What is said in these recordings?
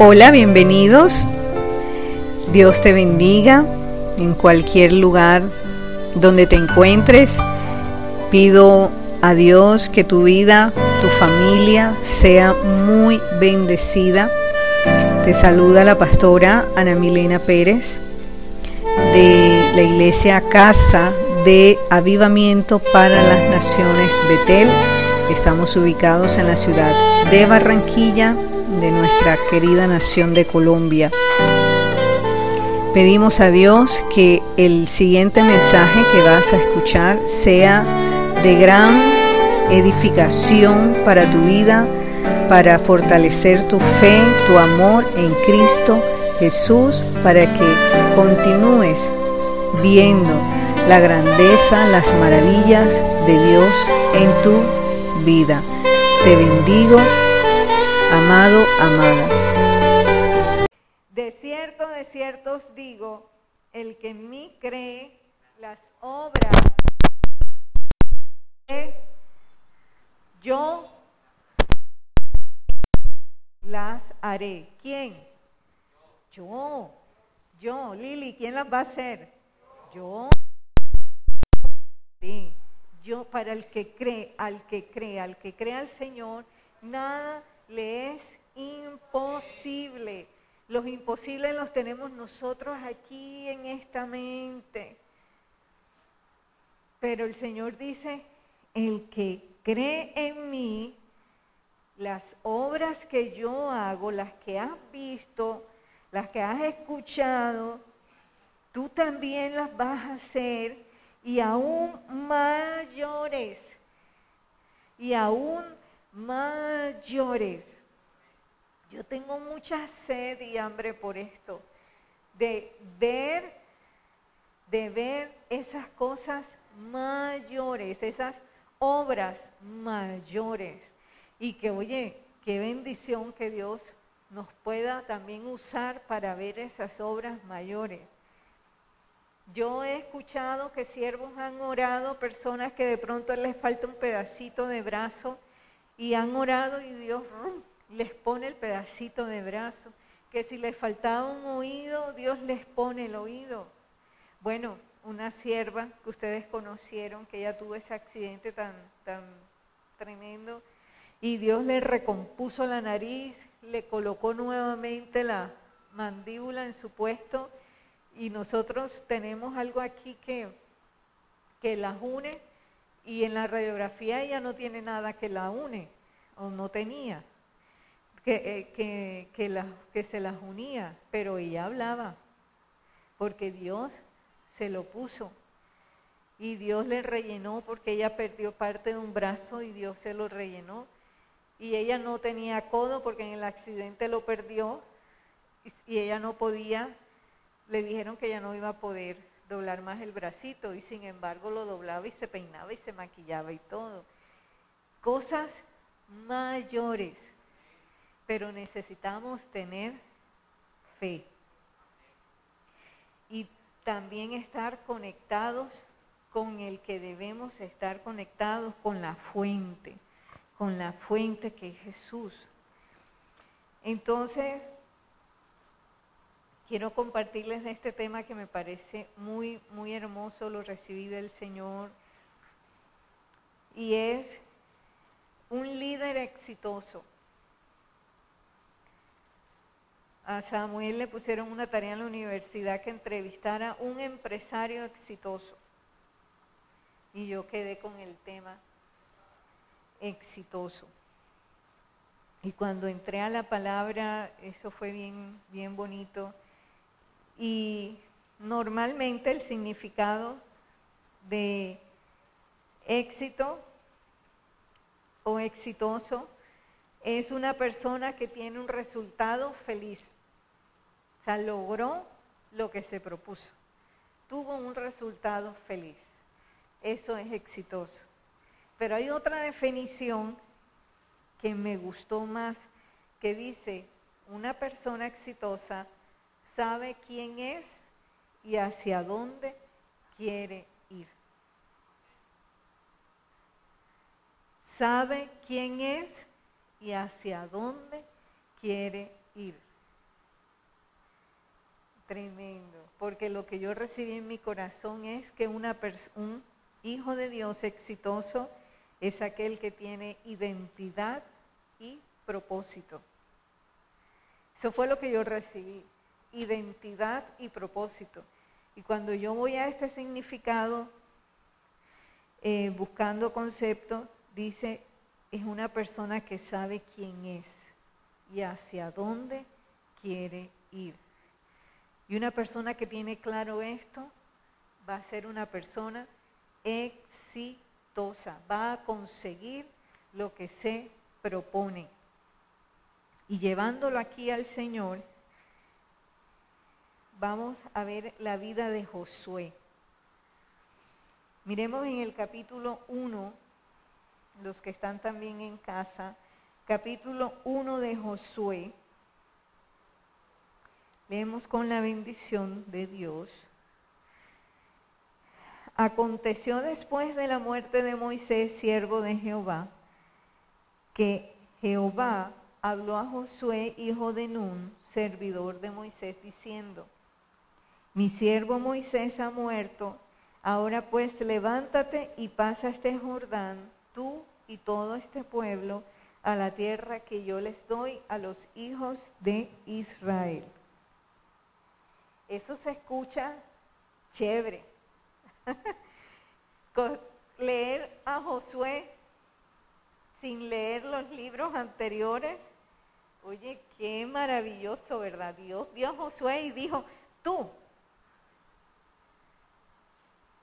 Hola, bienvenidos. Dios te bendiga en cualquier lugar donde te encuentres. Pido a Dios que tu vida, tu familia sea muy bendecida. Te saluda la pastora Ana Milena Pérez de la iglesia Casa de Avivamiento para las Naciones Betel. Estamos ubicados en la ciudad de Barranquilla, de nuestra querida nación de Colombia. Pedimos a Dios que el siguiente mensaje que vas a escuchar sea de gran edificación para tu vida, para fortalecer tu fe, tu amor en Cristo Jesús, para que continúes viendo la grandeza, las maravillas de Dios en tu vida. Te bendigo amado, amada. De cierto, de cierto os digo, el que en mí cree, las obras yo las haré. ¿Quién? Yo. Yo, Lili, ¿quién las va a hacer? Yo. Sí. Yo, para el que cree, al que cree, al que cree al Señor, nada le es imposible. Los imposibles los tenemos nosotros aquí en esta mente. Pero el Señor dice, el que cree en mí, las obras que yo hago, las que has visto, las que has escuchado, tú también las vas a hacer y aún mayores. Y aún mayores. Yo tengo mucha sed y hambre por esto, de ver, de ver esas cosas mayores, esas obras mayores. Y que, oye, qué bendición que Dios nos pueda también usar para ver esas obras mayores. Yo he escuchado que siervos han orado, personas que de pronto les falta un pedacito de brazo y han orado y Dios les pone el pedacito de brazo, que si les faltaba un oído, Dios les pone el oído. Bueno, una sierva que ustedes conocieron, que ya tuvo ese accidente tan, tan tremendo, y Dios le recompuso la nariz, le colocó nuevamente la mandíbula en su puesto, y nosotros tenemos algo aquí que, que las une y en la radiografía ella no tiene nada que la une, o no tenía, que, eh, que, se las unía, pero ella hablaba, porque Dios se lo puso. Y Dios le rellenó porque ella perdió parte de un brazo y Dios se lo rellenó. Y ella no tenía codo porque en el accidente lo perdió y ella no podía, le dijeron que ella no iba a poder doblar más el bracito y sin embargo lo doblaba y se peinaba y se maquillaba y todo. Cosas mayores, pero necesitamos tener fe y también estar conectados con el que debemos estar conectados, con la fuente, con la fuente que es Jesús. Entonces, quiero compartirles este tema que me parece muy, muy hermoso, lo recibí del Señor, y es un líder exitoso. A Samuel le pusieron una tarea en la universidad que entrevistara a un empresario exitoso. Y yo quedé con el tema exitoso. Y cuando entré a la palabra, eso fue bien, bien bonito. Y normalmente el significado de éxito o exitoso es una persona que tiene un resultado feliz. O sea, logró lo que se propuso. Tuvo un resultado feliz. Eso es exitoso. Pero hay otra definición que me gustó más, que dice, una persona exitosa sabe quién es y hacia dónde quiere ir. Sabe quién es y hacia dónde quiere ir. Tremendo, porque lo que yo recibí en mi corazón es que una un hijo de Dios exitoso es aquel que tiene identidad y propósito. Eso fue lo que yo recibí, identidad y propósito. Y cuando yo voy a este significado, eh, buscando concepto, dice, es una persona que sabe quién es y hacia dónde quiere ir. Y una persona que tiene claro esto va a ser una persona exitosa, va a conseguir lo que se propone. Y llevándolo aquí al Señor, vamos a ver la vida de Josué. Miremos en el capítulo 1, los que están también en casa, capítulo 1 de Josué. Leemos con la bendición de Dios. Aconteció después de la muerte de Moisés, siervo de Jehová, que Jehová habló a Josué, hijo de Nun, servidor de Moisés, diciendo, mi siervo Moisés ha muerto, ahora pues levántate y pasa este Jordán, tú y todo este pueblo, a la tierra que yo les doy a los hijos de Israel. Eso se escucha chévere. leer a Josué sin leer los libros anteriores, oye, qué maravilloso, ¿verdad? Dios vio a Josué y dijo, tú.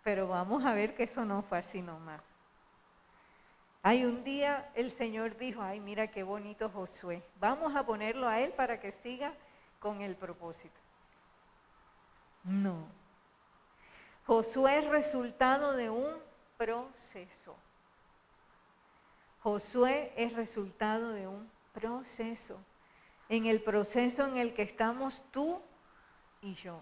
Pero vamos a ver que eso no fue así nomás. Hay un día el Señor dijo, ay, mira qué bonito Josué. Vamos a ponerlo a él para que siga con el propósito. No. Josué es resultado de un proceso. Josué es resultado de un proceso. En el proceso en el que estamos tú y yo.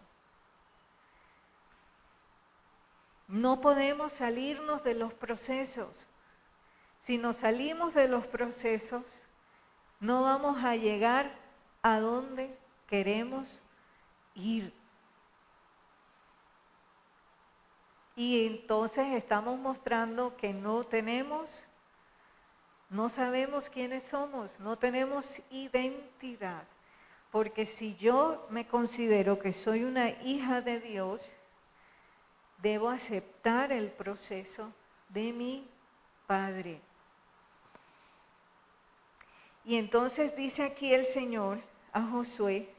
No podemos salirnos de los procesos. Si nos salimos de los procesos, no vamos a llegar a donde queremos ir. Y entonces estamos mostrando que no tenemos, no sabemos quiénes somos, no tenemos identidad. Porque si yo me considero que soy una hija de Dios, debo aceptar el proceso de mi Padre. Y entonces dice aquí el Señor a Josué,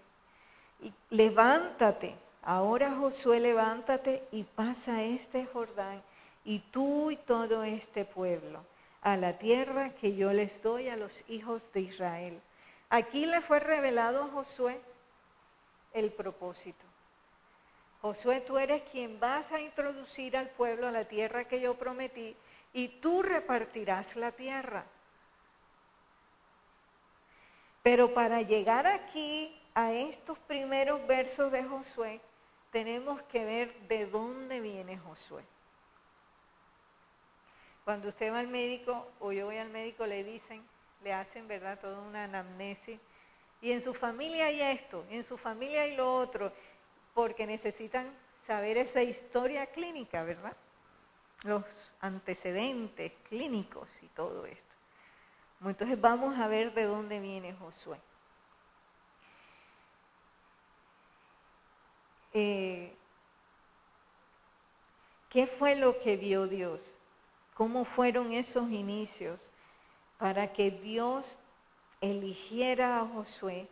levántate, Ahora Josué, levántate y pasa este Jordán y tú y todo este pueblo a la tierra que yo les doy a los hijos de Israel. Aquí le fue revelado a Josué el propósito. Josué, tú eres quien vas a introducir al pueblo a la tierra que yo prometí y tú repartirás la tierra. Pero para llegar aquí a estos primeros versos de Josué, tenemos que ver de dónde viene Josué. Cuando usted va al médico o yo voy al médico, le dicen, le hacen, ¿verdad?, toda una anamnesis. Y en su familia hay esto, en su familia hay lo otro, porque necesitan saber esa historia clínica, ¿verdad? Los antecedentes clínicos y todo esto. Entonces vamos a ver de dónde viene Josué. Eh, ¿qué fue lo que vio Dios? ¿Cómo fueron esos inicios para que Dios eligiera a Josué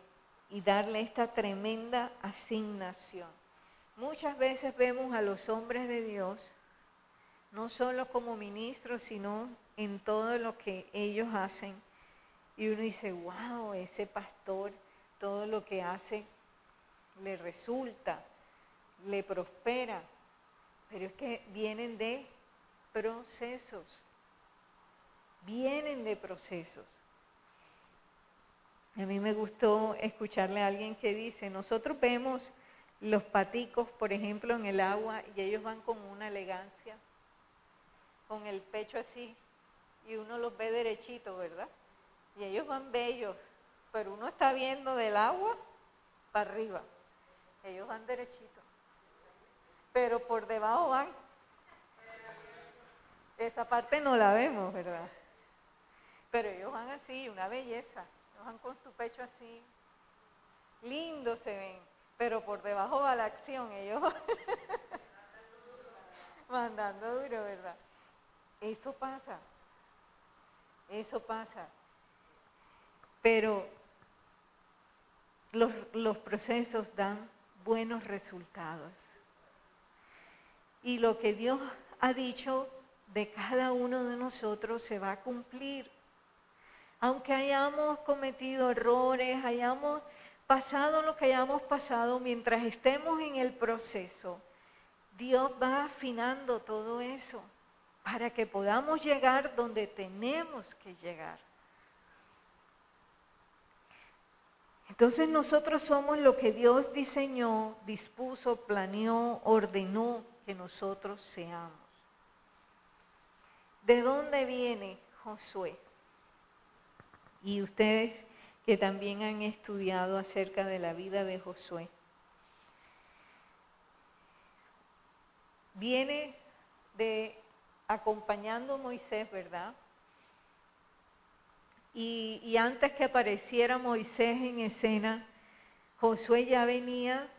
y darle esta tremenda asignación? Muchas veces vemos a los hombres de Dios no solo como ministros, sino en todo lo que ellos hacen. Y uno dice, wow, ese pastor, todo lo que hace le resulta le prospera, pero es que vienen de procesos, vienen de procesos. A mí me gustó escucharle a alguien que dice, nosotros vemos los paticos, por ejemplo, en el agua y ellos van con una elegancia, con el pecho así, y uno los ve derechitos, ¿verdad? Y ellos van bellos, pero uno está viendo del agua para arriba. Ellos van derechito. Pero por debajo van. Esa parte no la vemos, ¿verdad? Pero ellos van así, una belleza. Ellos van con su pecho así. Lindos se ven. Pero por debajo va la acción. Ellos mandando duro, ¿verdad? Eso pasa. Eso pasa. Pero los, los procesos dan buenos resultados. Y lo que Dios ha dicho de cada uno de nosotros se va a cumplir. Aunque hayamos cometido errores, hayamos pasado lo que hayamos pasado, mientras estemos en el proceso, Dios va afinando todo eso para que podamos llegar donde tenemos que llegar. Entonces nosotros somos lo que Dios diseñó, dispuso, planeó, ordenó que nosotros seamos. ¿De dónde viene Josué? Y ustedes que también han estudiado acerca de la vida de Josué. Viene de acompañando a Moisés, ¿verdad? Y, antes que apareciera Moisés en escena, Josué ya venía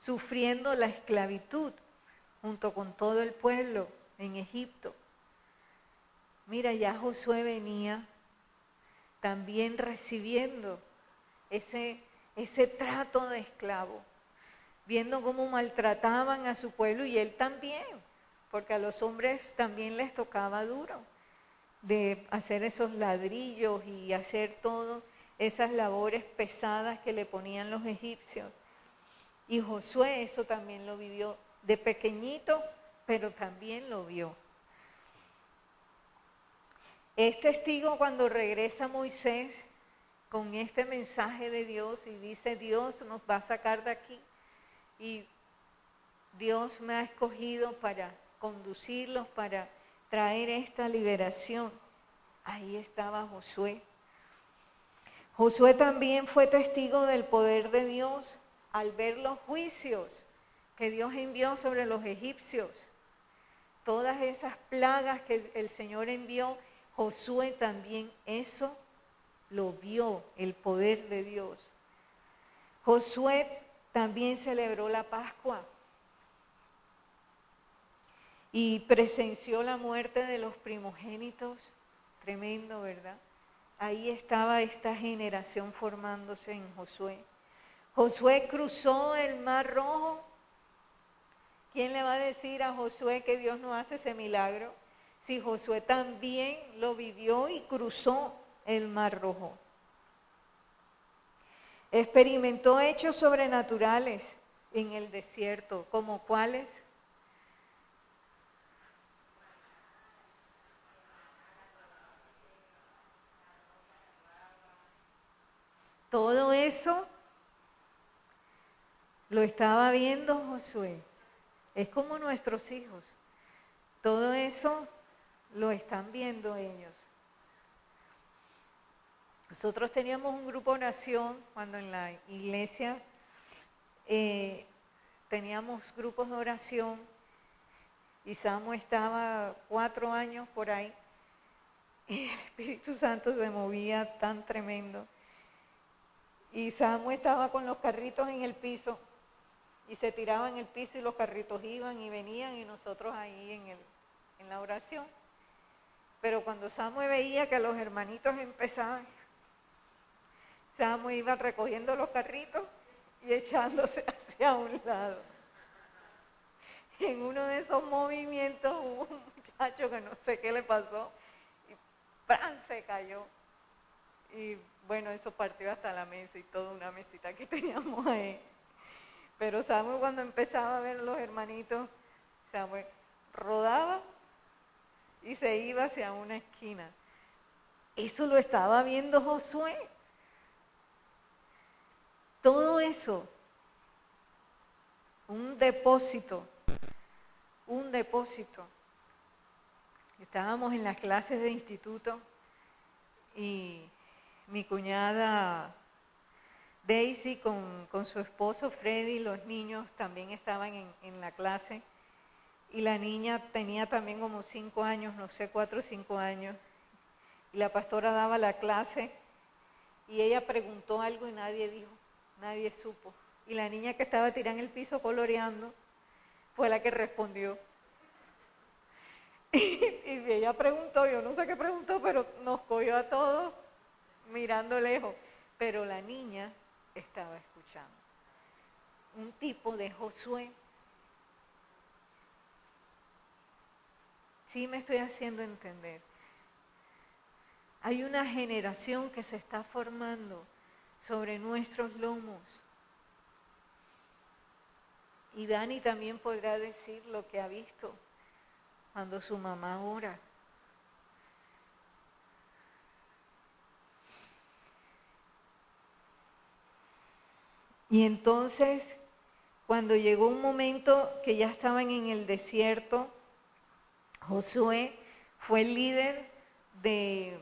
sufriendo la esclavitud junto con todo el pueblo en Egipto. Mira, ya Josué venía también recibiendo ese, ese trato de esclavo, viendo cómo maltrataban a su pueblo y él también, porque a los hombres también les tocaba duro de hacer esos ladrillos y hacer todo esas labores pesadas que le ponían los egipcios. Y Josué eso también lo vivió de pequeñito, pero también lo vio. Es testigo cuando regresa Moisés con este mensaje de Dios y dice, Dios nos va a sacar de aquí y Dios me ha escogido para conducirlos, para traer esta liberación. Ahí estaba Josué. Josué también fue testigo del poder de Dios al ver los juicios que Dios envió sobre los egipcios. Todas esas plagas que el Señor envió, Josué también eso lo vio, el poder de Dios. Josué también celebró la Pascua y presenció la muerte de los primogénitos. Tremendo, ¿verdad? Ahí estaba esta generación formándose en Josué. Josué cruzó el mar rojo. ¿Quién le va a decir a Josué que Dios no hace ese milagro? Si Josué también lo vivió y cruzó el mar rojo. Experimentó hechos sobrenaturales en el desierto, como cuáles Todo eso lo estaba viendo Josué. Es como nuestros hijos. Todo eso lo están viendo ellos. Nosotros teníamos un grupo de oración cuando en la iglesia eh, teníamos grupos de oración y Samu estaba cuatro años por ahí y el Espíritu Santo se movía tan tremendo y Samu estaba con los carritos en el piso y se tiraba en el piso y los carritos iban y venían y nosotros ahí en, el, en la oración. Pero cuando Samu veía que los hermanitos empezaban, Samu iba recogiendo los carritos y echándose hacia un lado. En uno de esos movimientos hubo un muchacho que no sé qué le pasó y ¡pran! se cayó. Y bueno, eso partió hasta la mesa y toda una mesita que teníamos ahí. Pero Samuel cuando empezaba a ver los hermanitos, Samuel rodaba y se iba hacia una esquina. Eso lo estaba viendo Josué. Todo eso, un depósito, un depósito. Estábamos en las clases de instituto y mi cuñada Daisy con, su esposo Freddy, los niños también estaban en, en, la clase y la niña tenía también como cinco años, no sé, cuatro o cinco años. Y la pastora daba la clase y ella preguntó algo y nadie dijo, nadie supo. Y la niña que estaba tirada en el piso coloreando fue la que respondió. Y, ella preguntó, yo no sé qué preguntó, pero nos cogió a todos mirando lejos. Pero la niña estaba escuchando. Un tipo de Josué. Sí me estoy haciendo entender. Hay una generación que se está formando sobre nuestros lomos. Y Dani también podrá decir lo que ha visto cuando su mamá ora. Y entonces, cuando llegó un momento que ya estaban en el desierto, Josué fue líder de,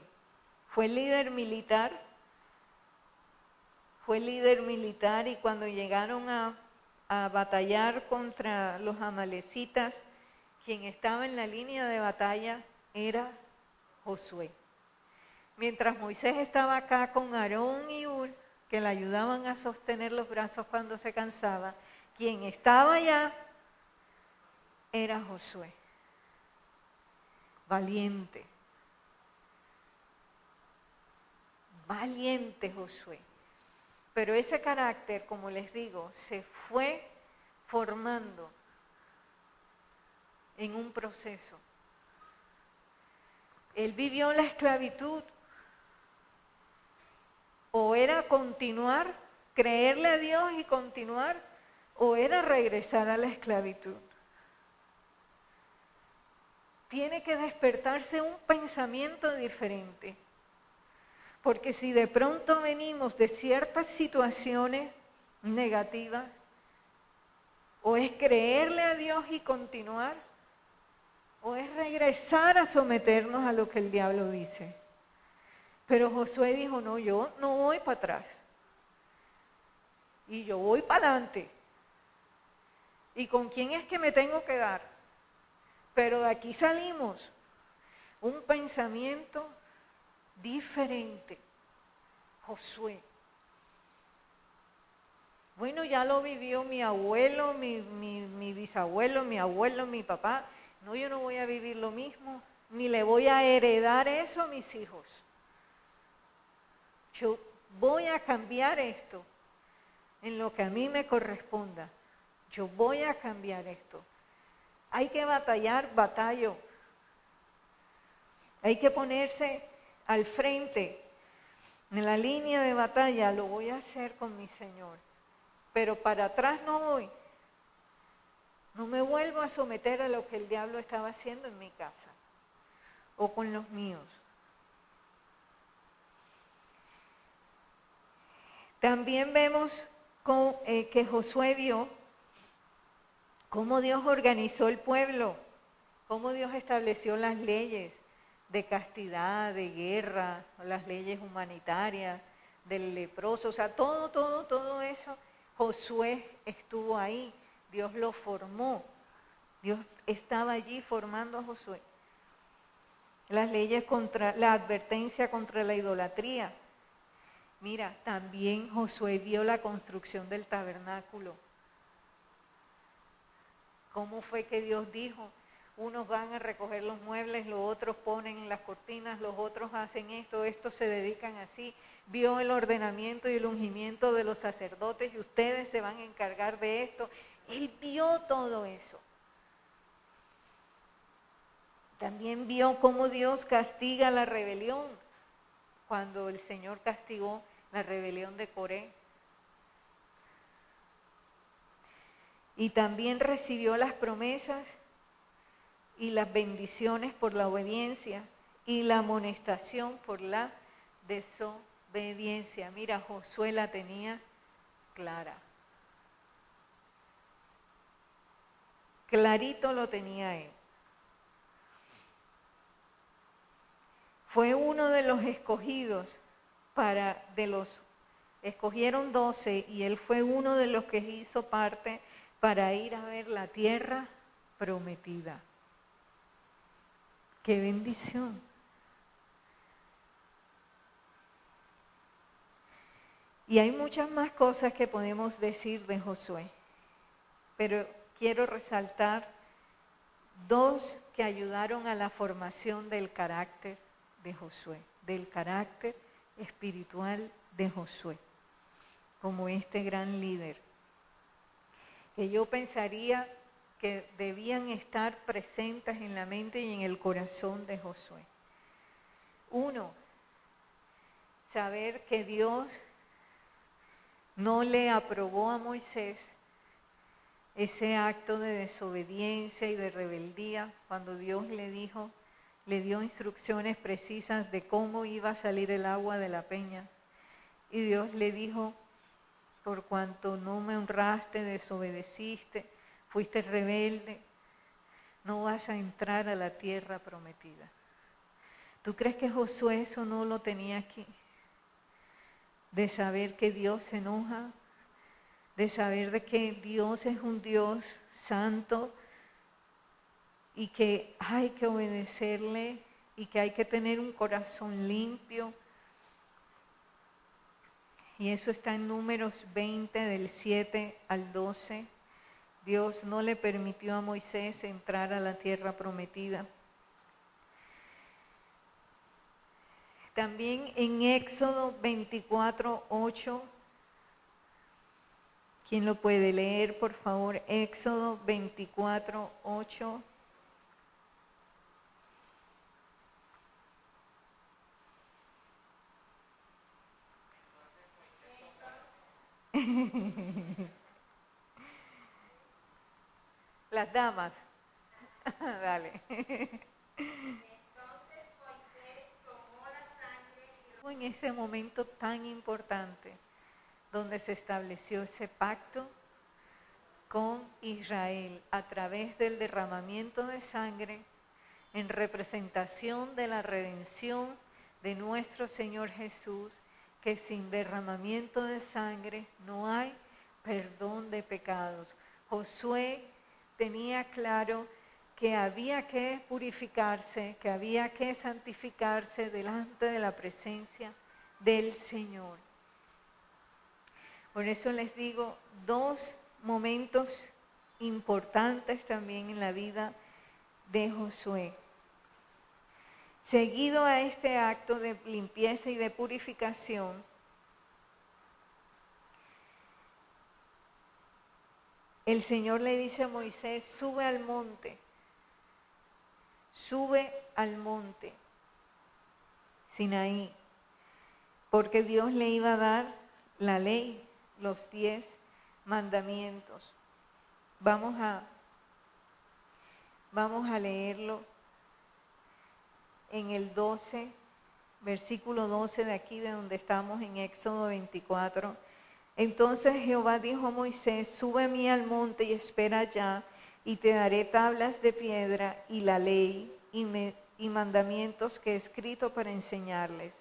fue líder militar, fue líder militar y cuando llegaron a, a batallar contra los amalecitas, quien estaba en la línea de batalla era Josué. Mientras Moisés estaba acá con Aarón y Ur, que le ayudaban a sostener los brazos cuando se cansaba, quien estaba allá era Josué. Valiente. Valiente Josué. Pero ese carácter, como les digo, se fue formando en un proceso. Él vivió la esclavitud. O era continuar, creerle a Dios y continuar, o era regresar a la esclavitud. Tiene que despertarse un pensamiento diferente. Porque si de pronto venimos de ciertas situaciones negativas, o es creerle a Dios y continuar, o es regresar a someternos a lo que el diablo dice. Pero Josué dijo, no, yo no voy para atrás. Y yo voy para adelante. ¿Y con quién es que me tengo que dar? Pero de aquí salimos un pensamiento diferente. Josué. Bueno, ya lo vivió mi abuelo, mi, bisabuelo, mi abuelo, mi papá. No, yo no voy a vivir lo mismo, ni le voy a heredar eso a mis hijos. Yo voy a cambiar esto en lo que a mí me corresponda. Yo voy a cambiar esto. Hay que batallar, batallo. Hay que ponerse al frente, en la línea de batalla, lo voy a hacer con mi Señor. Pero para atrás no voy. No me vuelvo a someter a lo que el diablo estaba haciendo en mi casa o con los míos. También vemos eh, que Josué vio cómo Dios organizó el pueblo, cómo Dios estableció las leyes de castidad, de guerra, las leyes humanitarias, del leproso, o sea, todo, todo, todo eso, Josué estuvo ahí Dios lo formó. Dios estaba allí formando a Josué. Las leyes contra, la advertencia contra la idolatría. Mira, también Josué vio la construcción del tabernáculo. ¿Cómo fue que Dios dijo? Unos van a recoger los muebles, los otros ponen las cortinas, los otros hacen esto, estos se dedican así. Vio el ordenamiento y el ungimiento de los sacerdotes y ustedes se van a encargar de esto. Él vio todo eso. También vio cómo Dios castiga la rebelión cuando el Señor castigó la rebelión de Coré. Y también recibió las promesas y las bendiciones por la obediencia y la amonestación por la desobediencia. Mira, Josué la tenía clara. Clarito lo tenía él. Fue uno de los escogidos para de los escogieron doce y él fue uno de los que hizo parte para ir a ver la tierra prometida. ¡Qué bendición! Y hay muchas más cosas que podemos decir de Josué, pero quiero resaltar dos que ayudaron a la formación del carácter de Josué, del carácter espiritual de Josué, como este gran líder, que yo pensaría que debían estar presentes en la mente y en el corazón de Josué. Uno, saber que Dios no le aprobó a Moisés ese acto de desobediencia y de rebeldía cuando Dios le dijo, le dio instrucciones precisas de cómo iba a salir el agua de la peña. Y Dios le dijo, por cuanto no me honraste, desobedeciste, fuiste rebelde, no vas a entrar a la tierra prometida. ¿Tú crees que Josué eso no lo tenía aquí? De saber que Dios se enoja de saber de que Dios es un Dios santo y que hay que obedecerle y que hay que tener un corazón limpio. Y eso está en números 20 del 7 al 12. Dios no le permitió a Moisés entrar a la tierra prometida. También en Éxodo 24, 8 ¿Quién lo puede leer, por favor? Éxodo 24, 8. Las damas. Dale. En ese momento tan importante donde se estableció ese pacto con Israel a través del derramamiento de sangre en representación de la redención de nuestro Señor Jesús, que sin derramamiento de sangre no hay perdón de pecados. Josué tenía claro que había que purificarse, que había que santificarse delante de la presencia del Señor. Por eso les digo dos momentos importantes también en la vida de Josué. Seguido a este acto de limpieza y de purificación, el Señor le dice a Moisés, sube al monte, sube al monte, Sinaí, porque Dios le iba a dar la ley los diez mandamientos. Vamos a, vamos a leerlo en el 12, versículo 12 de aquí de donde estamos en Éxodo 24. Entonces Jehová dijo a Moisés, sube a mí al monte y espera allá, y te daré tablas de piedra y la ley y, y mandamientos que he escrito para enseñarles.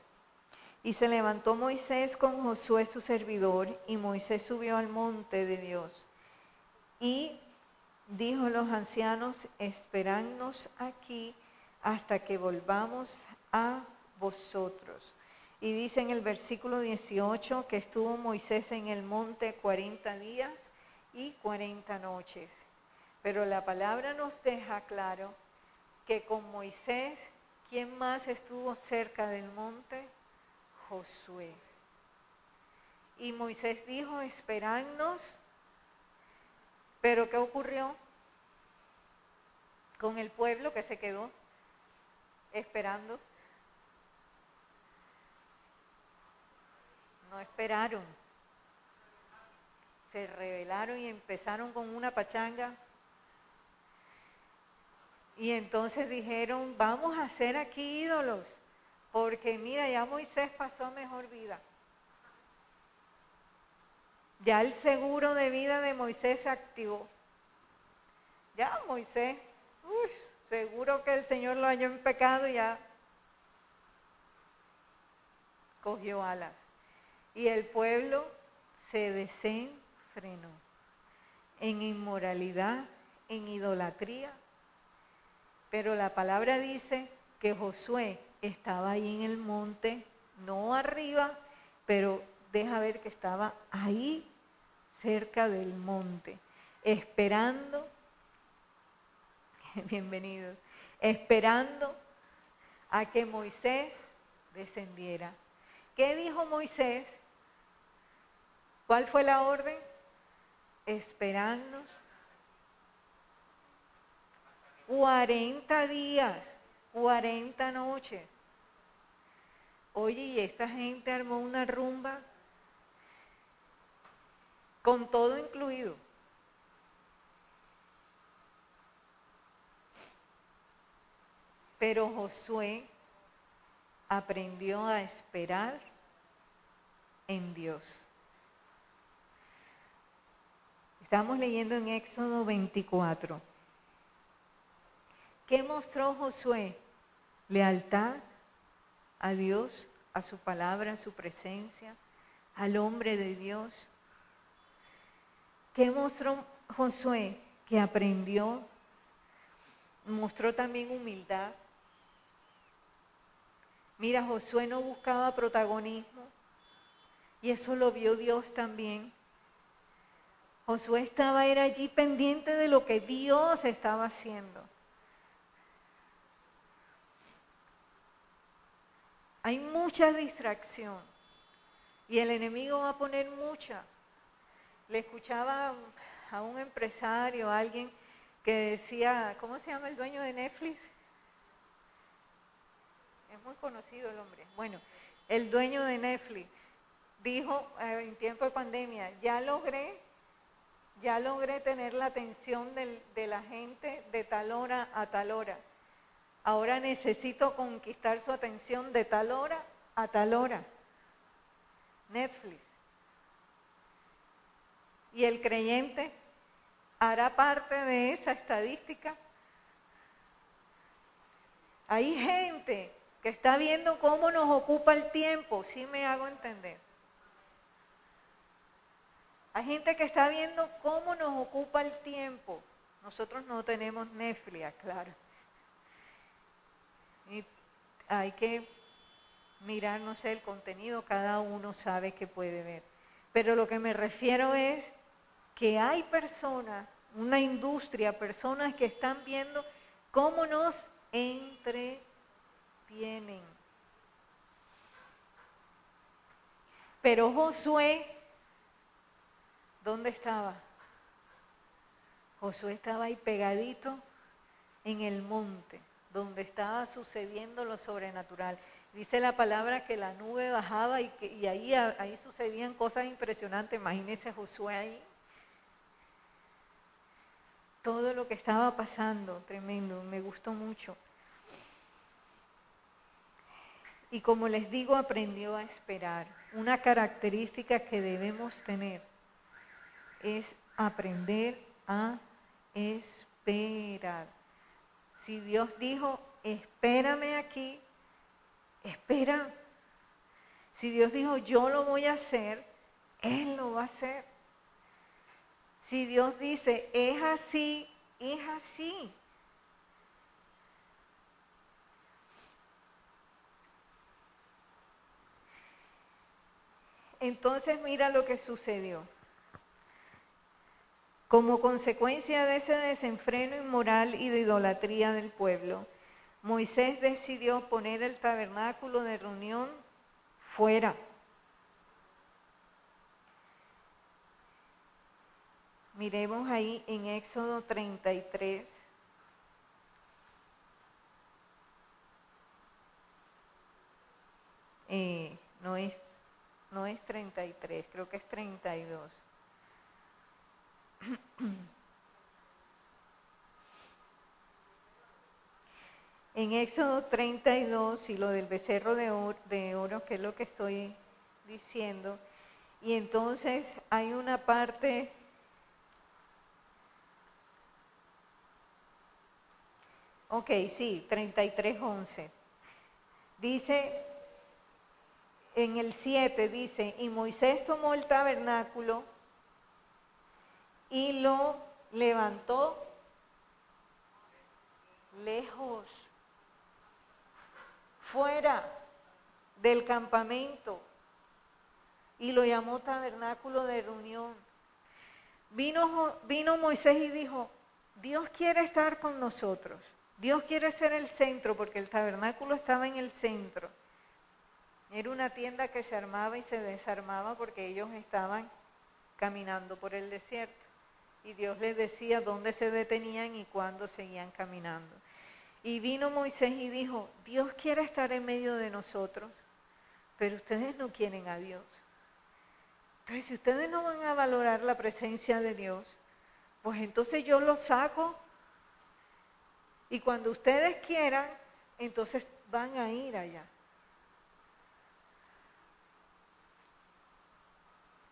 Y se levantó Moisés con Josué su servidor, y Moisés subió al monte de Dios. Y dijo los ancianos, esperadnos aquí hasta que volvamos a vosotros. Y dice en el versículo 18 que estuvo Moisés en el monte 40 días y 40 noches. Pero la palabra nos deja claro que con Moisés, ¿quién más estuvo cerca del monte? Josué. Y Moisés dijo, esperadnos. Pero ¿qué ocurrió con el pueblo que se quedó esperando? No esperaron. Se rebelaron y empezaron con una pachanga. Y entonces dijeron, vamos a hacer aquí ídolos. Porque mira, ya Moisés pasó mejor vida. Ya el seguro de vida de Moisés se activó. Ya Moisés, seguro que el Señor lo halló en pecado y ya cogió alas. Y el pueblo se desenfrenó en inmoralidad, en idolatría. Pero la palabra dice que Josué estaba ahí en el monte, no arriba, pero deja ver que estaba ahí cerca del monte, esperando, bienvenidos, esperando a que Moisés descendiera. ¿Qué dijo Moisés? ¿Cuál fue la orden? Esperarnos 40 días, 40 noches. Oye, y esta gente armó una rumba con todo incluido. Pero Josué aprendió a esperar en Dios. Estamos leyendo en Éxodo 24. ¿Qué mostró Josué? Lealtad a Dios, a su palabra, a su presencia, al hombre de Dios. ¿Qué mostró Josué? Que aprendió, mostró también humildad. Mira, Josué no buscaba protagonismo y eso lo vio Dios también. Josué estaba era allí pendiente de lo que Dios estaba haciendo. Hay mucha distracción y el enemigo va a poner mucha. Le escuchaba a un empresario, a alguien que decía, ¿cómo se llama el dueño de Netflix? Es muy conocido el hombre. Bueno, el dueño de Netflix dijo eh, en tiempo de pandemia, ya logré, ya logré tener la atención de la gente de tal hora a tal hora. Ahora necesito conquistar su atención de tal hora a tal hora. Netflix. Y el creyente hará parte de esa estadística. Hay gente que está viendo cómo nos ocupa el tiempo, si me hago entender. Hay gente que está viendo cómo nos ocupa el tiempo. Nosotros no tenemos Netflix, claro. Y hay que mirar, no sé, el contenido, cada uno sabe que puede ver. Pero lo que me refiero es que hay personas, una industria, personas que están viendo cómo nos Pero Josué, ¿dónde estaba? Josué estaba ahí pegadito en el monte donde estaba sucediendo lo sobrenatural. Dice la palabra que la nube bajaba y, que, y ahí, ahí sucedían cosas impresionantes. Imagínese Josué ahí. Todo lo que estaba pasando, tremendo, me gustó mucho. Y como les digo, aprendió a esperar. Una característica que debemos tener es aprender a esperar. Si Dios dijo, espérame aquí, espera. Si Dios dijo, yo lo voy a hacer, Él lo va a hacer. Si Dios dice, es así, es así. Entonces mira lo que sucedió. Como consecuencia de ese desenfreno inmoral y de idolatría del pueblo, Moisés decidió poner el tabernáculo de reunión fuera. Miremos ahí en Éxodo 33. Eh, no, es, no es 33, creo que es 32. En Éxodo 32 y lo del becerro de oro, de oro, que es lo que estoy diciendo, y entonces hay una parte Ok, sí, 33.11. Dice, en el 7 dice, y Moisés tomó el tabernáculo y lo levantó lejos, fuera del campamento, y lo llamó tabernáculo de reunión. Vino, vino Moisés y dijo, Dios quiere estar con nosotros. Dios quiere ser el centro porque el tabernáculo estaba en el centro. Era una tienda que se armaba y se desarmaba porque ellos estaban caminando por el desierto. Y Dios les decía dónde se detenían y cuándo seguían caminando. Y vino Moisés y dijo, Dios quiere estar en medio de nosotros, pero ustedes no quieren a Dios. Entonces, si ustedes no van a valorar la presencia de Dios, pues entonces yo los saco y cuando ustedes quieran, entonces van a ir allá.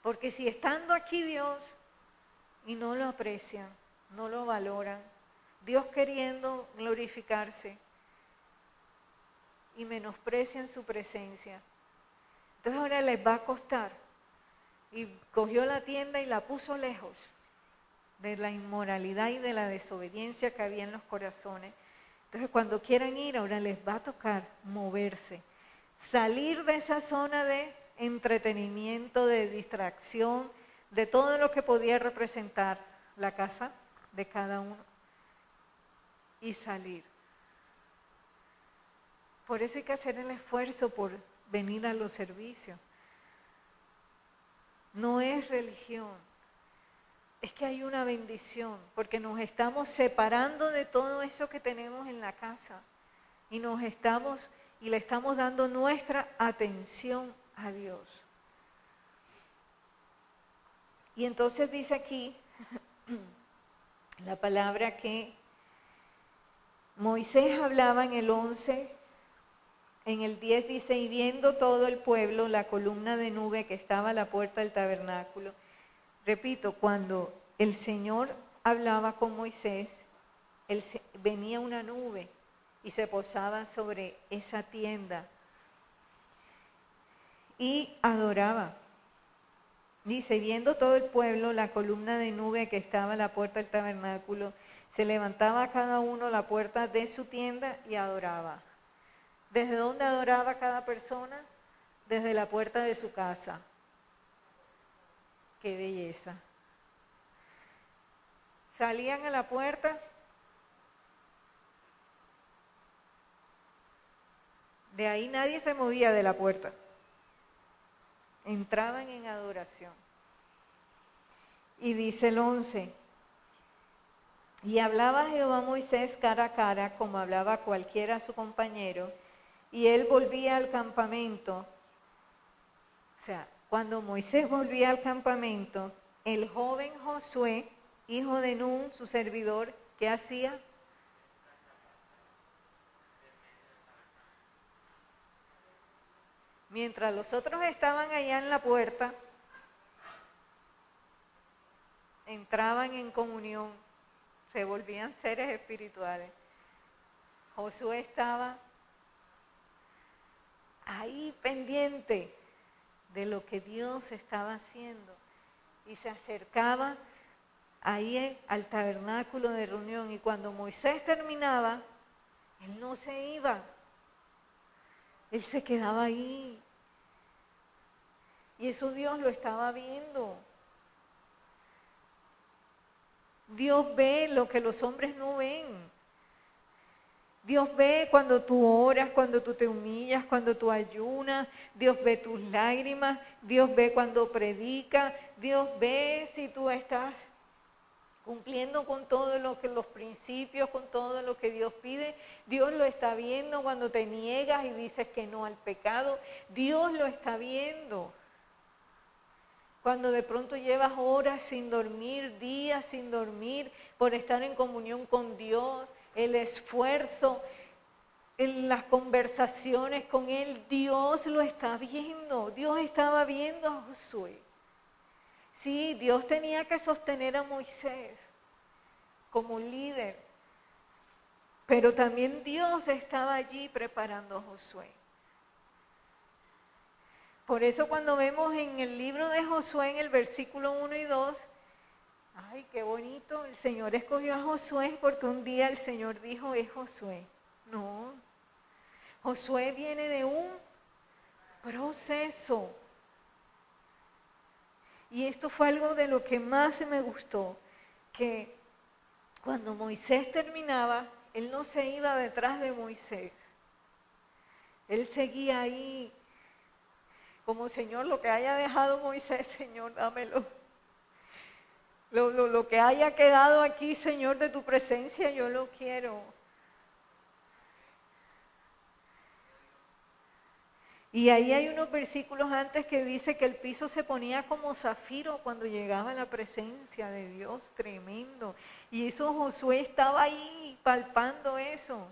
Porque si estando aquí Dios y no lo aprecian, no lo valoran, Dios queriendo glorificarse y menosprecian su presencia, entonces ahora les va a costar. Y cogió la tienda y la puso lejos de la inmoralidad y de la desobediencia que había en los corazones. Entonces cuando quieran ir, ahora les va a tocar moverse, salir de esa zona de entretenimiento, de distracción, de todo lo que podía representar la casa de cada uno y salir. Por eso hay que hacer el esfuerzo por venir a los servicios. No es religión, es que hay una bendición, porque nos estamos separando de todo eso que tenemos en la casa y nos estamos y le estamos dando nuestra atención a Dios. Y entonces dice aquí la palabra que Moisés hablaba en el 11, en el 10 dice, y viendo todo el pueblo la columna de nube que estaba a la puerta del tabernáculo, Repito, cuando el Señor hablaba con Moisés, venía una nube y se posaba sobre esa tienda y adoraba. Dice, viendo todo el pueblo la columna de nube que estaba a la puerta del tabernáculo, se levantaba cada uno la puerta de su tienda y adoraba. ¿Desde dónde adoraba cada persona? Desde la puerta de su casa. Qué belleza. Salían a la puerta. De ahí nadie se movía de la puerta. Entraban en adoración. Y dice el 11, y hablaba Jehová a Moisés cara a cara, como hablaba cualquiera a su compañero, y él volvía al campamento. O sea, cuando Moisés volvía al campamento, el joven Josué, hijo de Nun, su servidor, ¿qué hacía? Mientras los otros estaban allá en la puerta, entraban en comunión, se volvían seres espirituales. Josué estaba ahí pendiente de lo que Dios estaba haciendo. Y se acercaba ahí al tabernáculo de reunión. Y cuando Moisés terminaba, él no se iba. Él se quedaba ahí. Y eso Dios lo estaba viendo. Dios ve lo que los hombres no ven. Dios ve cuando tú oras, cuando tú te humillas, cuando tú ayunas. Dios ve tus lágrimas. Dios ve cuando predicas. Dios ve si tú estás cumpliendo con todo lo que los principios, con todo lo que Dios pide. Dios lo está viendo cuando te niegas y dices que no al pecado. Dios lo está viendo. Cuando de pronto llevas horas sin dormir, días sin dormir, por estar en comunión con Dios, el esfuerzo, en las conversaciones con él, Dios lo está viendo. Dios estaba viendo a Josué. Sí, Dios tenía que sostener a Moisés como líder, pero también Dios estaba allí preparando a Josué. Por eso cuando vemos en el libro de Josué, en el versículo 1 y 2, ay, qué bonito, el Señor escogió a Josué porque un día el Señor dijo, es Josué. No, Josué viene de un proceso. Y esto fue algo de lo que más me gustó, que cuando Moisés terminaba, él no se iba detrás de Moisés. Él seguía ahí como Señor, lo que haya dejado Moisés, Señor, dámelo. Lo, lo que haya quedado aquí, Señor, de tu presencia, yo lo quiero. Y ahí hay unos versículos antes que dice que el piso se ponía como zafiro cuando llegaba la presencia de Dios, tremendo. Y eso Josué estaba ahí palpando eso.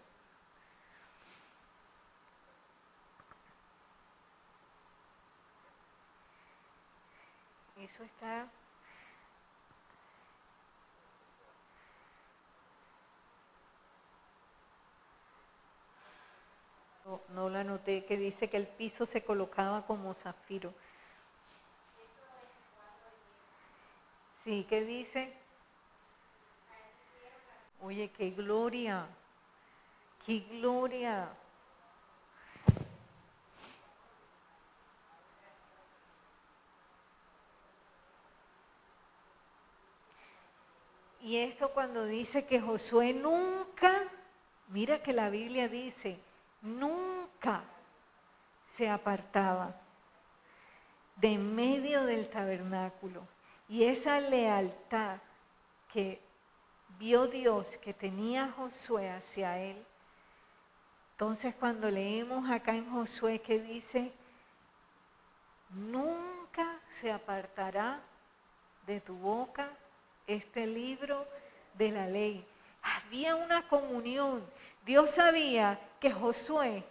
Eso está no, la anoté, que dice que el piso se colocaba como zafiro. Sí, ¿qué dice? Oye, qué gloria, qué gloria. Y esto cuando dice que Josué nunca, mira que la Biblia dice, nunca se apartaba de medio del tabernáculo. Y esa lealtad que vio Dios que tenía Josué hacia él, entonces cuando leemos acá en Josué que dice, nunca se apartará de tu boca este libro de la ley. Había una comunión. Dios sabía que Josué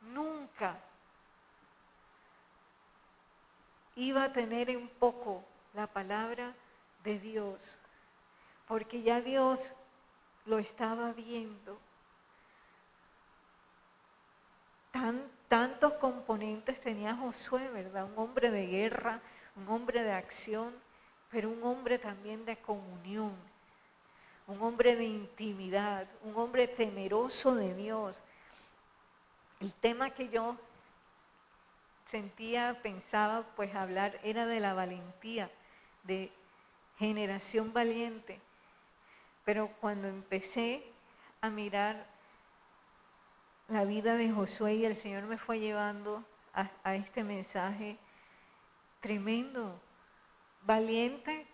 nunca iba a tener en poco la palabra de Dios, porque ya Dios lo estaba viendo. Tan, tantos componentes tenía Josué, ¿verdad? Un hombre de guerra, un hombre de acción, pero un hombre también de comunión, un hombre de intimidad, un hombre temeroso de Dios. El tema que yo sentía, pensaba, pues hablar era de la valentía, de generación valiente. Pero cuando empecé a mirar la vida de Josué y el Señor me fue llevando a, este mensaje tremendo, valiente,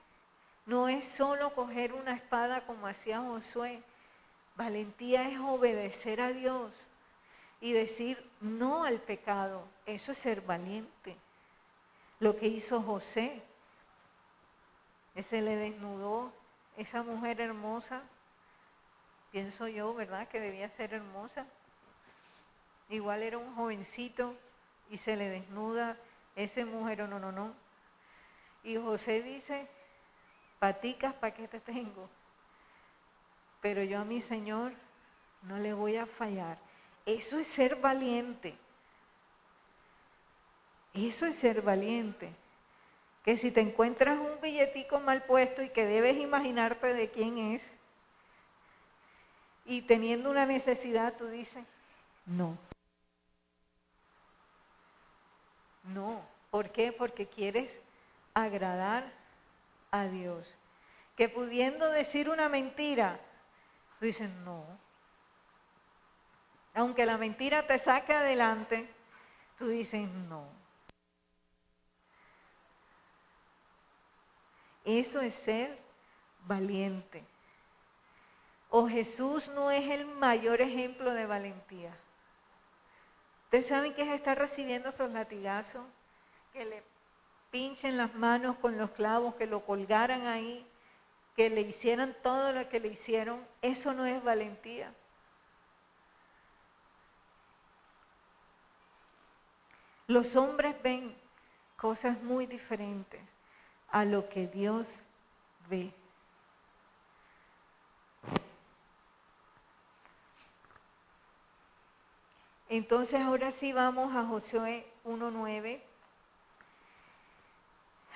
no es solo coger una espada como hacía Josué. Valentía es obedecer a Dios y decir no al pecado. Eso es ser valiente. Lo que hizo José, ese le desnudó esa mujer hermosa, pienso yo, ¿verdad? Que debía ser hermosa. Igual era un jovencito y se le desnuda ese mujer, no, no, no. Y José dice, paticas, ¿para qué te tengo? Pero yo a mi Señor no le voy a fallar. Eso es ser valiente. Eso es ser valiente. Que si te encuentras un billetico mal puesto y que debes imaginarte de quién es, y teniendo una necesidad, tú dices, no. No. ¿Por qué? Porque quieres agradar a Dios. Que pudiendo decir una mentira, tú dices, no. Aunque la mentira te saque adelante, tú dices, no. Eso es ser valiente. O Jesús no es el mayor ejemplo de valentía. Ustedes saben que es estar recibiendo esos latigazos que le pinchen las manos con los clavos, que lo colgaran ahí, que le hicieran todo lo que le hicieron, eso no es valentía. Los hombres ven cosas muy diferentes a lo que Dios ve. Entonces ahora sí vamos a Josué 1.9,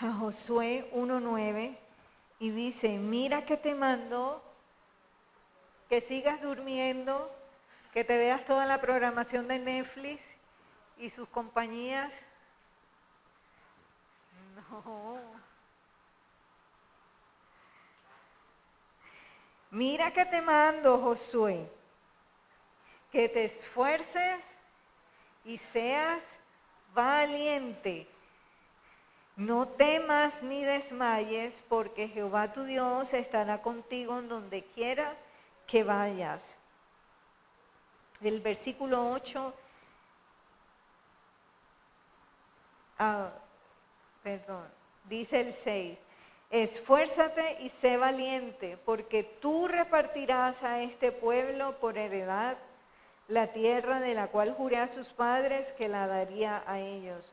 a Josué 1.9, y dice, mira que te mando que sigas durmiendo, que te veas toda la programación de Netflix y sus compañías. No. Mira que te mando, Josué, que te esfuerces y seas valiente. No temas ni desmayes, porque Jehová tu Dios estará contigo en donde quiera que vayas. El versículo 8, ah, perdón, dice el 6, esfuérzate y sé valiente, porque tú repartirás a este pueblo por heredad la tierra de la cual juré a sus padres que la daría a ellos.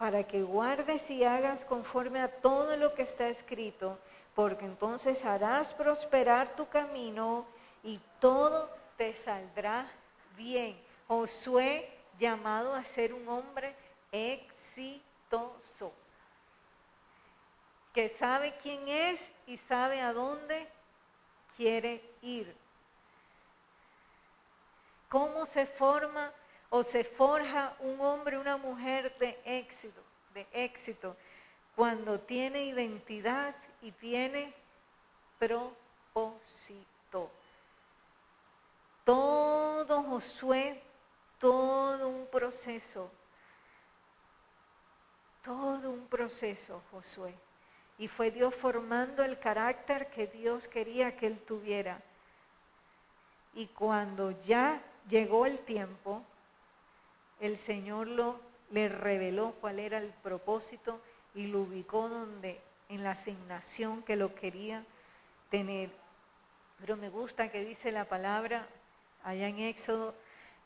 para que guardes y hagas conforme a todo lo que está escrito, porque entonces harás prosperar tu camino y todo te saldrá bien. Josué llamado a ser un hombre exitoso, que sabe quién es y sabe a dónde quiere ir. ¿Cómo se forma o se forja un hombre, una mujer de éxito, de éxito, cuando tiene identidad y tiene propósito? Todo Josué todo un proceso, todo un proceso, Josué. Y fue Dios formando el carácter que Dios quería que él tuviera. Y cuando ya llegó el tiempo, el Señor lo, le reveló cuál era el propósito y lo ubicó donde, en la asignación que lo quería tener. Pero me gusta que dice la palabra allá en Éxodo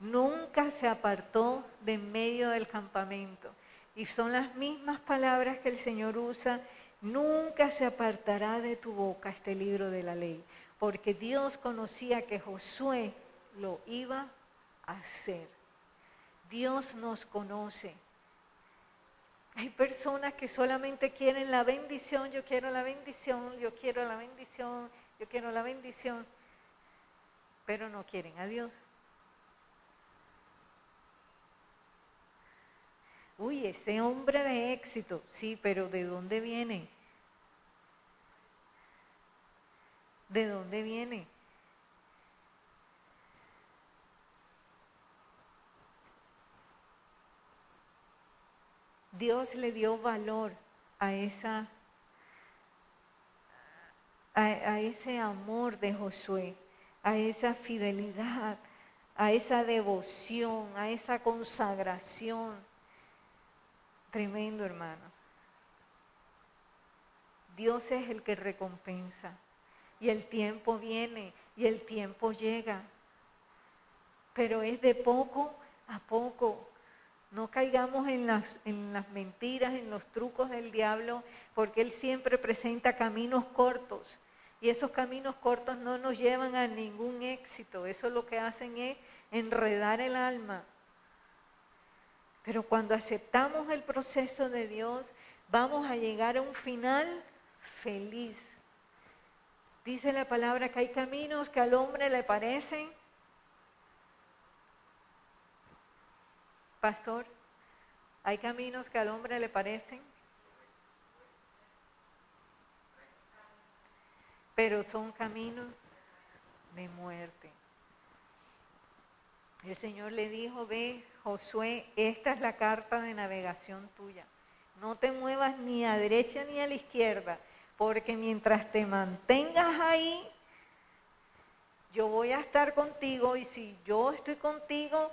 nunca se apartó de en medio del campamento. Y son las mismas palabras que el Señor usa, nunca se apartará de tu boca este libro de la ley, porque Dios conocía que Josué lo iba a hacer. Dios nos conoce. Hay personas que solamente quieren la bendición, yo quiero la bendición, yo quiero la bendición, yo quiero la bendición, pero no quieren a Dios. Uy, ese hombre de éxito, sí, pero ¿de dónde viene? ¿De dónde viene? Dios le dio valor a esa a, ese amor de Josué, a esa fidelidad, a esa devoción, a esa consagración Tremendo, hermano. Dios es el que recompensa. Y el tiempo viene y el tiempo llega. Pero es de poco a poco. No caigamos en las, en las mentiras, en los trucos del diablo, porque Él siempre presenta caminos cortos. Y esos caminos cortos no nos llevan a ningún éxito. Eso lo que hacen es enredar el alma pero cuando aceptamos el proceso de Dios, vamos a llegar a un final feliz. Dice la palabra que hay caminos que al hombre le parecen. Pastor, hay caminos que al hombre le parecen. Pero son caminos de muerte. El Señor le dijo, ve Josué, esta es la carta de navegación tuya. No te muevas ni a derecha ni a la izquierda, porque mientras te mantengas ahí, yo voy a estar contigo y si yo estoy contigo,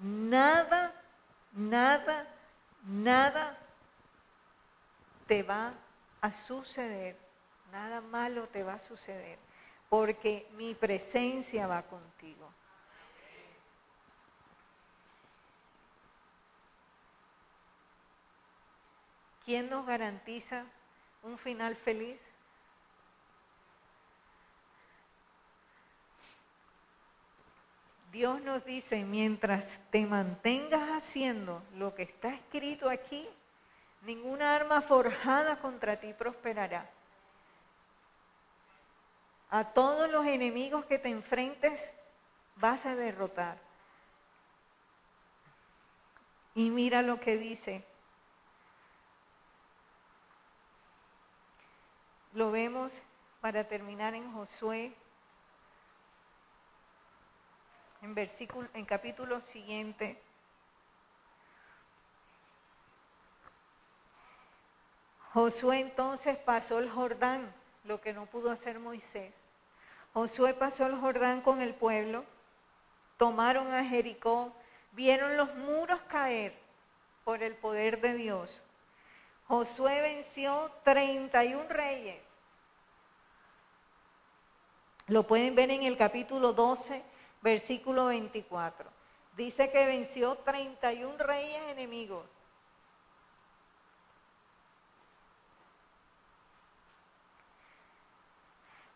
nada, nada, nada te va a suceder, nada malo te va a suceder, porque mi presencia va contigo. ¿Quién nos garantiza un final feliz? Dios nos dice, mientras te mantengas haciendo lo que está escrito aquí, ninguna arma forjada contra ti prosperará. A todos los enemigos que te enfrentes vas a derrotar. Y mira lo que dice. Lo vemos para terminar en Josué en, versículo, en capítulo siguiente. Josué entonces pasó el Jordán, lo que no pudo hacer Moisés. Josué pasó el Jordán con el pueblo, tomaron a Jericó, vieron los muros caer por el poder de Dios. Josué venció 31 reyes. Lo pueden ver en el capítulo 12 versículo 24. Dice que venció 31 reyes enemigos.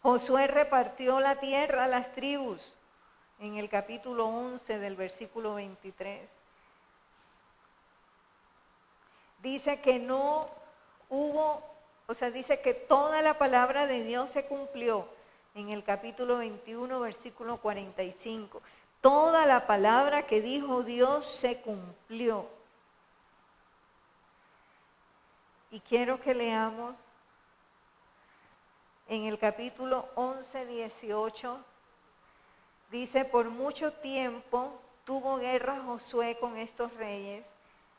Josué repartió la tierra a las tribus en el capítulo 11 del versículo 23. Dice que no hubo, o sea, dice que toda la palabra de Dios se cumplió en el capítulo 21, versículo 45. Toda la palabra que dijo Dios se cumplió. Y quiero que leamos en el capítulo 11, 18. Dice, por mucho tiempo tuvo guerra Josué con estos reyes.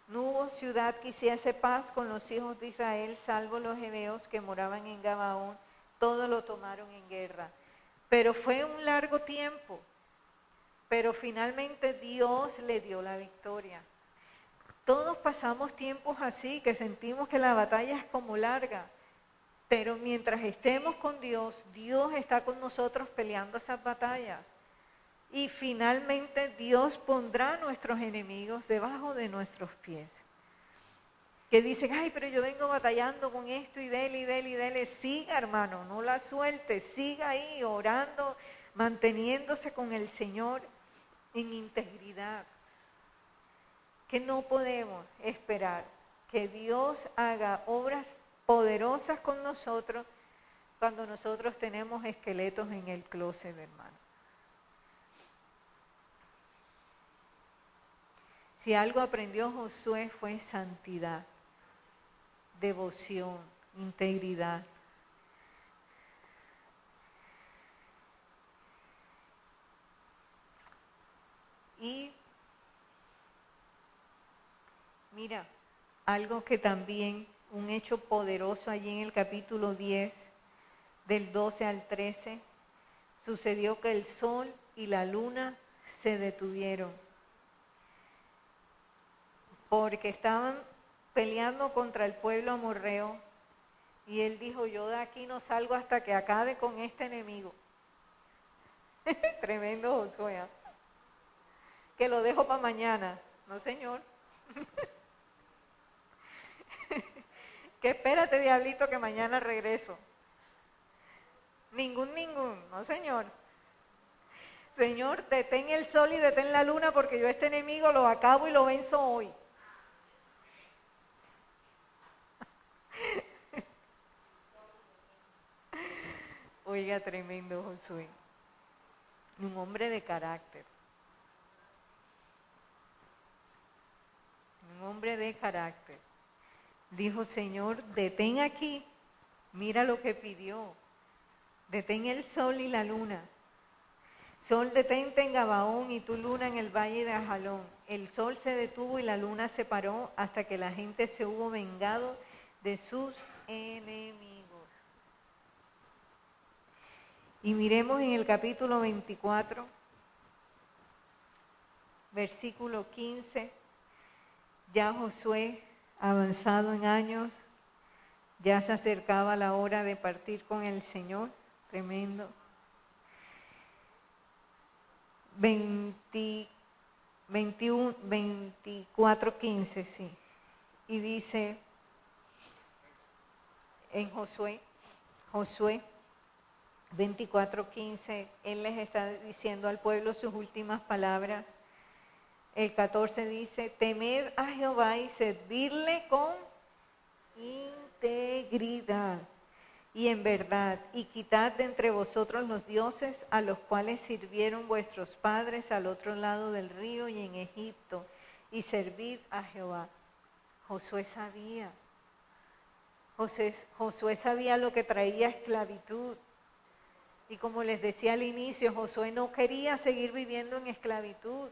No hubo ciudad que hiciese paz con los hijos de Israel, salvo los hebeos que moraban en Gabaón todo lo tomaron en guerra. Pero fue un largo tiempo, pero finalmente Dios le dio la victoria. Todos pasamos tiempos así, que sentimos que la batalla es como larga, pero mientras estemos con Dios, Dios está con nosotros peleando esas batallas. Y finalmente Dios pondrá a nuestros enemigos debajo de nuestros pies que dicen, ay, pero yo vengo batallando con esto y dele y dele y dele. Siga, hermano, no la suelte, siga ahí orando, manteniéndose con el Señor en integridad. Que no podemos esperar que Dios haga obras poderosas con nosotros cuando nosotros tenemos esqueletos en el closet, hermano. Si algo aprendió Josué fue santidad devoción, integridad. Y mira, algo que también, un hecho poderoso allí en el capítulo 10, del 12 al 13, sucedió que el sol y la luna se detuvieron porque estaban peleando contra el pueblo amorreo. Y él dijo, yo de aquí no salgo hasta que acabe con este enemigo. Tremendo Josué. ¿ah? Que lo dejo para mañana. No, señor. que espérate, diablito, que mañana regreso. Ningún, ningún. No, señor. Señor, detén el sol y detén la luna porque yo este enemigo lo acabo y lo venzo hoy. Oiga, tremendo Josué. Un hombre de carácter. Un hombre de carácter. Dijo, Señor, detén aquí. Mira lo que pidió. Detén el sol y la luna. Sol detente en Gabaón y tu luna en el valle de Ajalón. El sol se detuvo y la luna se paró hasta que la gente se hubo vengado de sus enemigos. Y miremos en el capítulo 24, versículo 15, ya Josué, avanzado en años, Ya se acercaba la hora de partir con el Señor. Tremendo. 20, 21, 24, 15, sí. Y dice en Josué, Josué 24, 15, Él les está diciendo al pueblo sus últimas palabras. El 14 dice, temed a Jehová y servirle con integridad y en verdad, y quitad de entre vosotros los dioses a los cuales sirvieron vuestros padres al otro lado del río y en Egipto, y servid a Jehová. Josué sabía. Josué sabía lo que traía esclavitud. Y como les decía al inicio, Josué no quería seguir viviendo en esclavitud.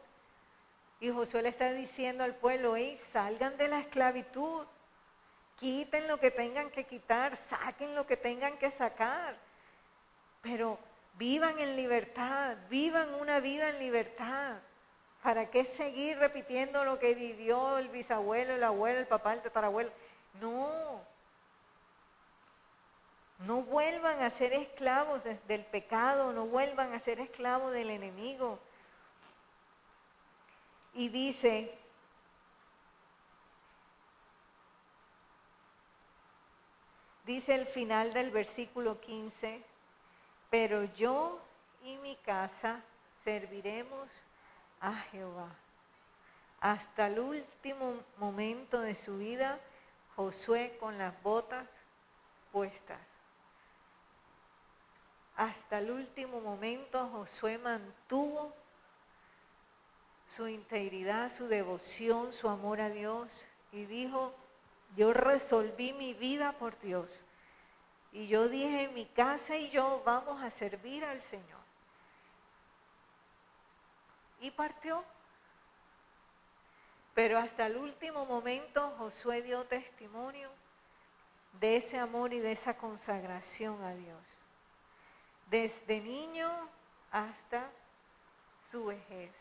Y Josué le está diciendo al pueblo, salgan de la esclavitud quiten lo que tengan que quitar, saquen lo que tengan que sacar, pero vivan en libertad, vivan una vida en libertad. ¿Para qué seguir repitiendo lo que vivió el bisabuelo, el abuelo, el papá, el tatarabuelo? No. No vuelvan a ser esclavos del pecado, no vuelvan a ser esclavos del enemigo. Y dice, Dice el final del versículo 15, pero yo y mi casa serviremos a Jehová. Hasta el último momento de su vida, Josué con las botas puestas. Hasta el último momento Josué mantuvo su integridad, su devoción, su amor a Dios y dijo, yo resolví mi vida por Dios. Y yo dije, mi casa y yo vamos a servir al Señor. Y partió. Pero hasta el último momento Josué dio testimonio de ese amor y de esa consagración a Dios. Desde niño hasta su vejez.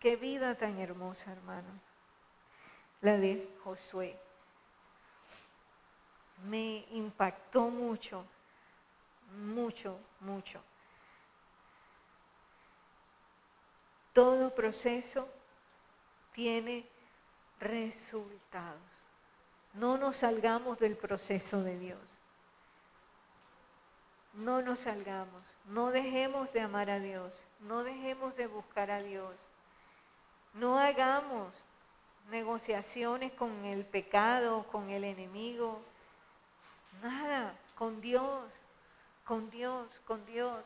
Qué vida tan hermosa, hermano la de Josué. Me impactó mucho, mucho, mucho. Todo proceso tiene resultados. No nos salgamos del proceso de Dios. No nos salgamos. No dejemos de amar a Dios. No dejemos de buscar a Dios. No hagamos negociaciones con el pecado, con el enemigo. Nada, con Dios, con Dios, con Dios,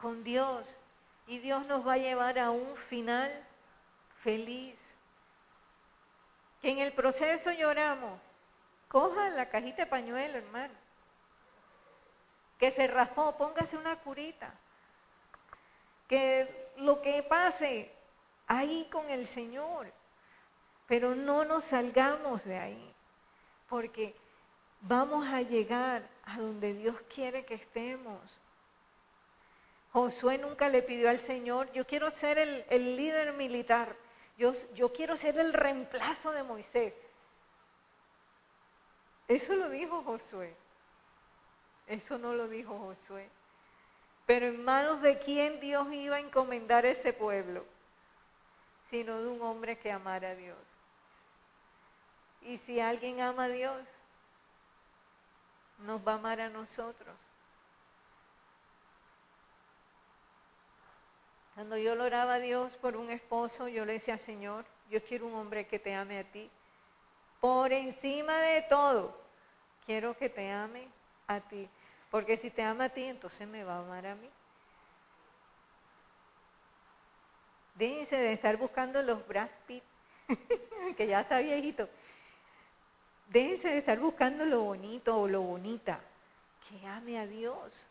con Dios. Y Dios nos va a llevar a un final feliz. Que en el proceso lloramos. Coja la cajita de pañuelo, hermano. Que se raspó, póngase una curita. Que lo que pase ahí con el Señor. Pero no nos salgamos de ahí, porque vamos a llegar a donde Dios quiere que estemos. Josué nunca le pidió al Señor, yo quiero ser el, líder militar, yo quiero ser el reemplazo de Moisés. Eso lo dijo Josué. Eso no lo dijo Josué. Pero en manos de quién Dios iba a encomendar ese pueblo, sino de un hombre que amara a Dios. Y si alguien ama a Dios, nos va a amar a nosotros. Cuando yo oraba a Dios por un esposo, yo le decía, Señor, yo quiero un hombre que te ame a ti. Por encima de todo, quiero que te ame a ti. Porque si te ama a ti, entonces me va a amar a mí. Déjense de estar buscando los Brad Pitt, que ya está viejito. Déjense de estar buscando lo bonito o lo bonita. Que ame a Dios.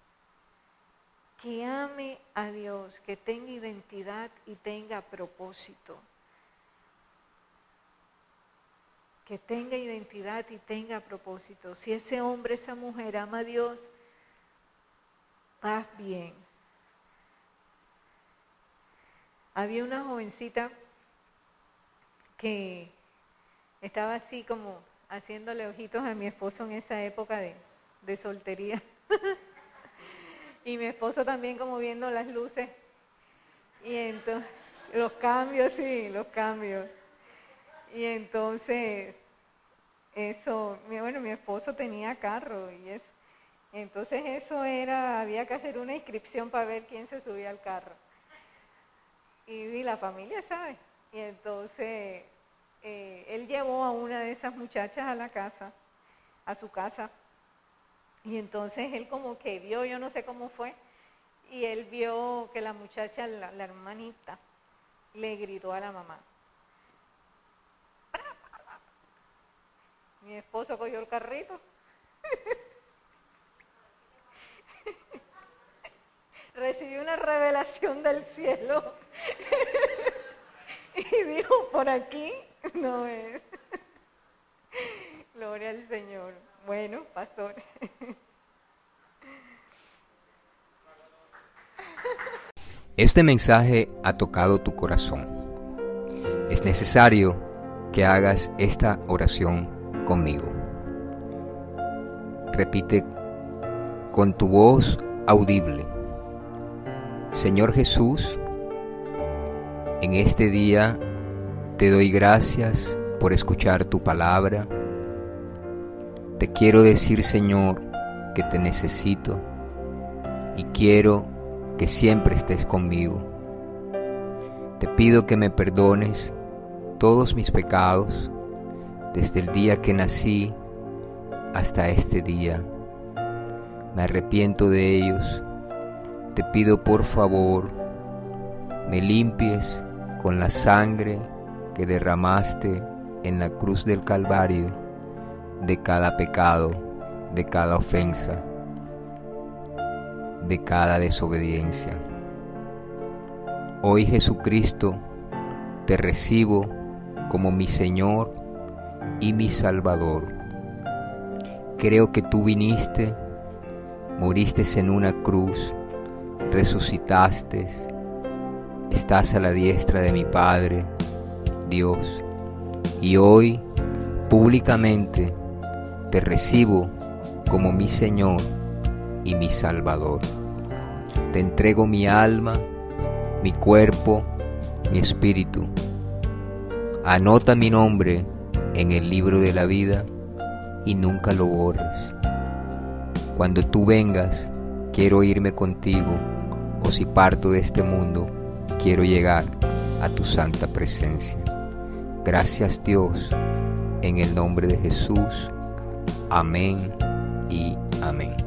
Que ame a Dios, que tenga identidad y tenga propósito. Que tenga identidad y tenga propósito. Si ese hombre, esa mujer ama a Dios, vas bien. Había una jovencita que estaba así como haciéndole ojitos a mi esposo en esa época de, de soltería. y mi esposo también como viendo las luces. Y entonces, los cambios, sí, los cambios. Y entonces, eso, bueno, mi esposo tenía carro y eso. Entonces eso era, había que hacer una inscripción para ver quién se subía al carro. Y, la familia sabe. Y entonces eh, él llevó a una de esas muchachas a la casa, a su casa. Y entonces él como que vio, yo no sé cómo fue, y él vio que la muchacha, la, la hermanita, le gritó a la mamá. Mi esposo cogió el carrito. Recibió una revelación del cielo. y dijo, por aquí no es. Gloria al Señor. Bueno, pastor. Este mensaje ha tocado tu corazón. Es necesario que hagas esta oración conmigo. Repite con tu voz audible. Señor Jesús, en este día te doy gracias por escuchar tu palabra. Te quiero decir, Señor, que te necesito y quiero que siempre estés conmigo. Te pido que me perdones todos mis pecados desde el día que nací hasta este día. Me arrepiento de ellos. Te pido por favor, me limpies con la sangre que derramaste en la cruz del Calvario de cada pecado, de cada ofensa, de cada desobediencia. Hoy Jesucristo, te recibo como mi Señor y mi Salvador. Creo que tú viniste, moriste en una cruz, resucitaste, estás a la diestra de mi Padre, Dios, y hoy públicamente te recibo como mi Señor y mi Salvador. Te entrego mi alma, mi cuerpo, mi espíritu. Anota mi nombre en el libro de la vida y nunca lo borres. Cuando tú vengas, quiero irme contigo, o si parto de este mundo, quiero llegar a tu santa presencia. Gracias Dios, en el nombre de Jesús. Amén y amén.